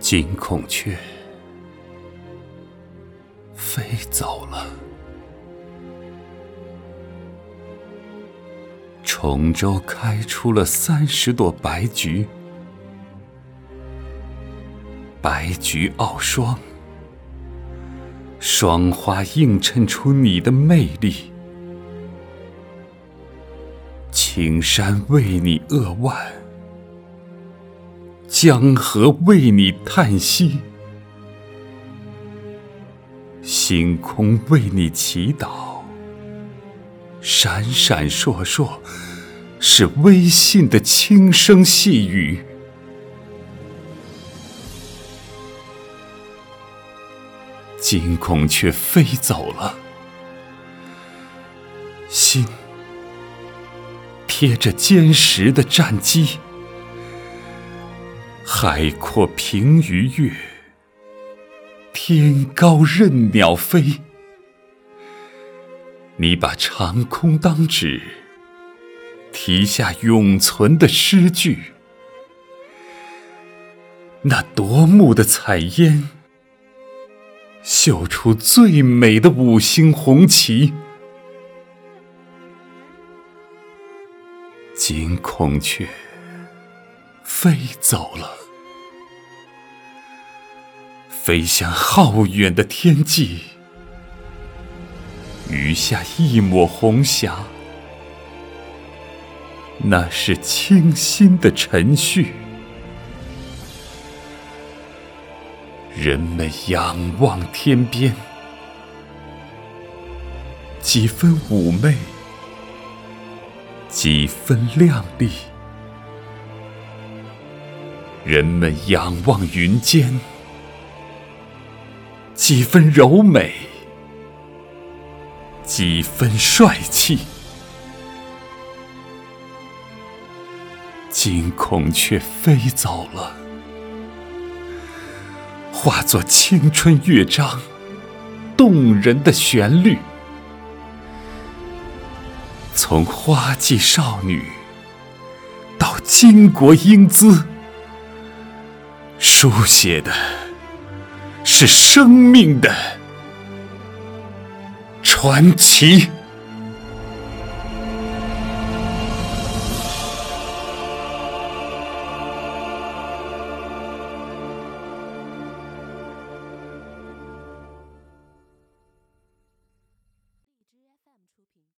金孔雀飞走了，崇州开出了三十朵白菊，白菊傲霜，霜花映衬出你的魅力。青山为你扼腕，江河为你叹息，星空为你祈祷，闪闪烁烁是微信的轻声细语。金孔雀飞走了，心。贴着坚实的战机，海阔凭鱼跃，天高任鸟飞。你把长空当纸，题下永存的诗句。那夺目的彩烟，绣出最美的五星红旗。金孔雀飞走了，飞向浩远的天际，余下一抹红霞，那是清新的晨序。人们仰望天边，几分妩媚。几分靓丽，人们仰望云间；几分柔美，几分帅气。金孔雀飞走了，化作青春乐章，动人的旋律。从花季少女到巾帼英姿，书写的是生命的传奇。